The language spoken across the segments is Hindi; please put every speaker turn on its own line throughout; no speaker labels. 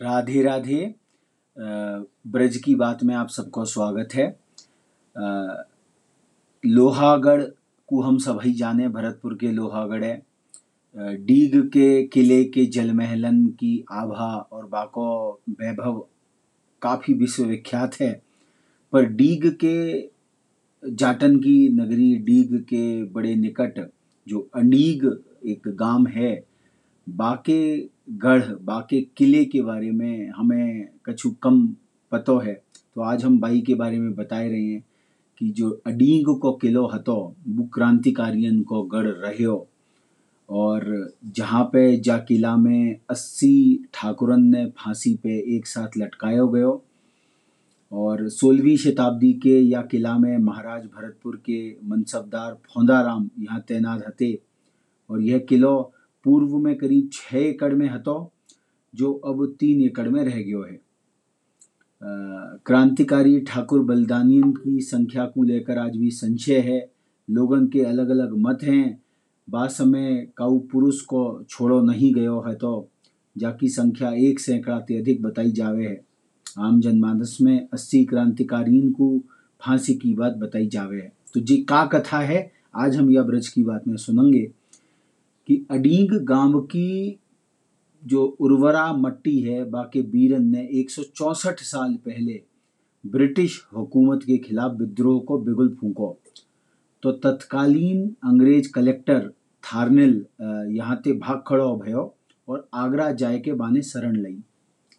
राधे राधे ब्रज की बात में आप सबको स्वागत है। लोहागढ़ को हम सभी जाने, भरतपुर के लोहागढ़ है। डीग के किले के जलमहलन की आभा और बाको वैभव काफ़ी विश्वविख्यात है। पर डीग के जाटन की नगरी, डीग के बड़े निकट जो अडीग एक गाँव है बाके गढ़, बाके किले के बारे में हमें कछु कम पतो है। तो आज हम बाई के बारे में बताए रहे हैं कि जो अडीग को किलो हतो, वो क्रांतिकारियन को गढ़ रह्यो। और जहाँ पे जा किला में अस्सी ठाकुरन ने फांसी पे एक साथ लटकायो गयो। और सोलहवीं शताब्दी के या किला में महाराज भरतपुर के मनसबदार फोंदाराम यहाँ तैनात हते। और यह किलो पूर्व में करीब छः एकड़ में हतो, जो अब तीन एकड़ में रह गयो है। क्रांतिकारी ठाकुर बलिदानियन की संख्या को लेकर आज भी संशय है। लोगन के अलग अलग मत हैं। बा समय काऊ पुरुष को छोड़ो नहीं गयो है तो जाकी संख्या एक सैकड़ा से अधिक बताई जावे है। आम जनमानस में अस्सी क्रांतिकारियों को फांसी की बात बताई जावे है। तो जी का कथा है, आज हम यह ब्रज की बात में सुनेंगे। कि अडीग गाँव की जो उर्वरा मट्टी है, बाके बीरन ने 164 साल पहले ब्रिटिश हुकूमत के खिलाफ विद्रोह को बिगुल फूको। तो तत्कालीन अंग्रेज़ कलेक्टर थार्नेल यहाँ ते भाग खड़ो भयो और आगरा जाए के बाने शरण लई।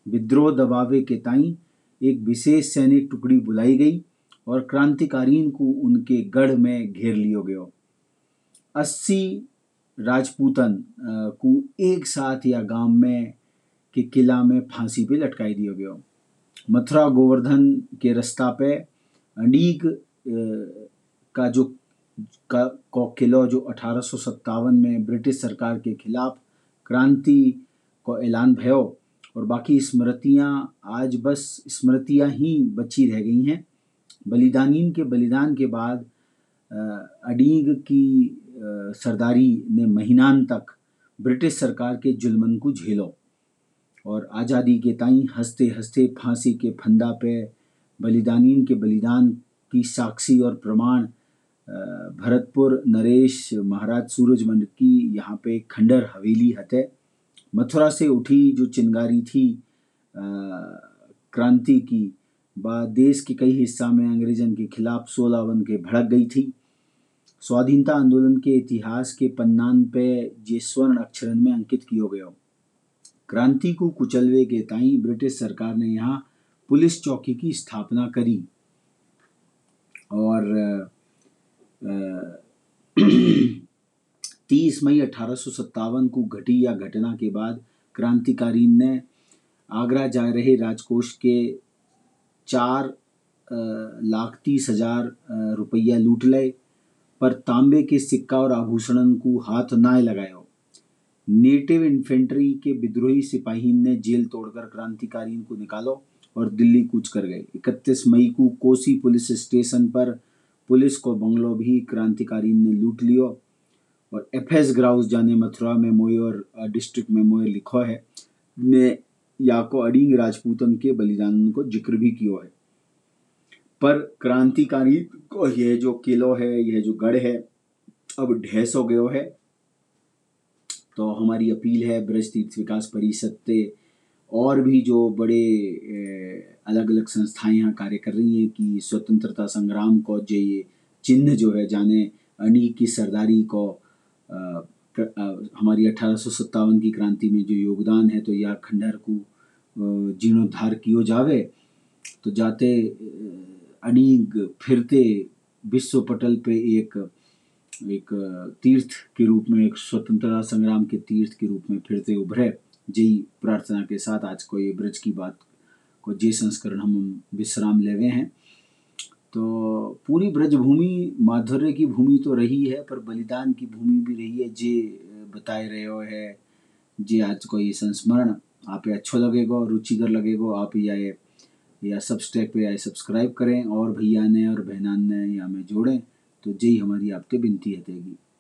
विद्रोह दबावे के ताई एक विशेष सैनिक टुकड़ी बुलाई गई और क्रांतिकारियों को उनके गढ़ में घेर लियो गयो। अस्सी राजपूतन को एक साथ या गाँव में के किला में फांसी पे लटकाई दियो गयो। मथुरा गोवर्धन के रास्ता पे अडीग का जो, का किलो जो अठारह सौ सत्तावन में ब्रिटिश सरकार के खिलाफ क्रांति को ऐलान भयो और बाकी स्मृतियाँ आज बस स्मृतियाँ ही बची रह गई हैं। बलिदानीन के बलिदान के बाद अडीग की सरदारी ने महीनान तक ब्रिटिश सरकार के जुल्मन को झेलो और आज़ादी के ताई हँसते हँसते फांसी के फंदा पे बलिदानीन के बलिदान की साक्षी और प्रमाण भरतपुर नरेश महाराज सूरजमल की यहाँ पे खंडर हवेली हते मथुरा से उठी जो चिंगारी थी क्रांति की बा देश के कई हिस्सा में अंग्रेजन के खिलाफ सोलह बन के भड़क गई थी। स्वाधीनता आंदोलन के इतिहास के पन्नान पे जे स्वर्ण अक्षरन में अंकित कियो गयो। क्रांति को कुचलवे के ताई ब्रिटिश सरकार ने यहाँ पुलिस चौकी की स्थापना करी। और तीस मई अठारह सौ सत्तावन को घटी या घटना के बाद क्रांतिकारी ने आगरा जा रहे राजकोष के चार लाख तीस हज़ार रुपया लूट लए पर तांबे के सिक्का और आभूषणन को हाथ ना लगायो। नेटिव इन्फेंट्री के विद्रोही सिपाही ने जेल तोड़कर क्रांतिकारियों को निकालो और दिल्ली कूच कर गए। 31 मई को कोसी पुलिस स्टेशन पर पुलिस को बंगलो भी क्रांतिकारी ने लूट लियो और एफ़ एस ग्राउस जाने मथुरा में मोयर डिस्ट्रिक्ट में मोयर लिखो है। ने याको अडिंग राजपूतन के बलिदान को ज़िक्र भी किया है। पर क्रांतिकारी को यह जो किलो है यह जो गढ़ है, अब ढेस हो गयो है। तो हमारी अपील है ब्रज तीर्थ विकास परिषद से और भी जो बड़े अलग अलग संस्थाएँ यहाँ कार्य कर रही हैं कि स्वतंत्रता संग्राम को, जो, ये चिन्ह जो है जाने अणी की सरदारी को हमारी अठारह सौ सत्तावन की क्रांति में जो योगदान है तो यह खंडहर को जीर्णोद्धार कियो जावे तो जाते अ, अनीग फिरते विश्व पटल पे एक एक तीर्थ के रूप में एक स्वतंत्रता संग्राम के तीर्थ के रूप में फिरते उभरे। जय प्रार्थना के साथ आज को ये ब्रज की बात को जे संस्करण हम विश्राम ले लेवे हैं। तो पूरी ब्रजभूमि माधुर्य की भूमि तो रही है पर बलिदान की भूमि भी रही है। जे बताए रहे हो है जे आज को ये संस्मरण आप अच्छो लगेगो रुचिकर लगेगो आप या ये या सबस्टैक पे या सब्सक्राइब करें और भैया ने और बहनान ने या हमें जोड़ें तो जय हमारी आपके विनती है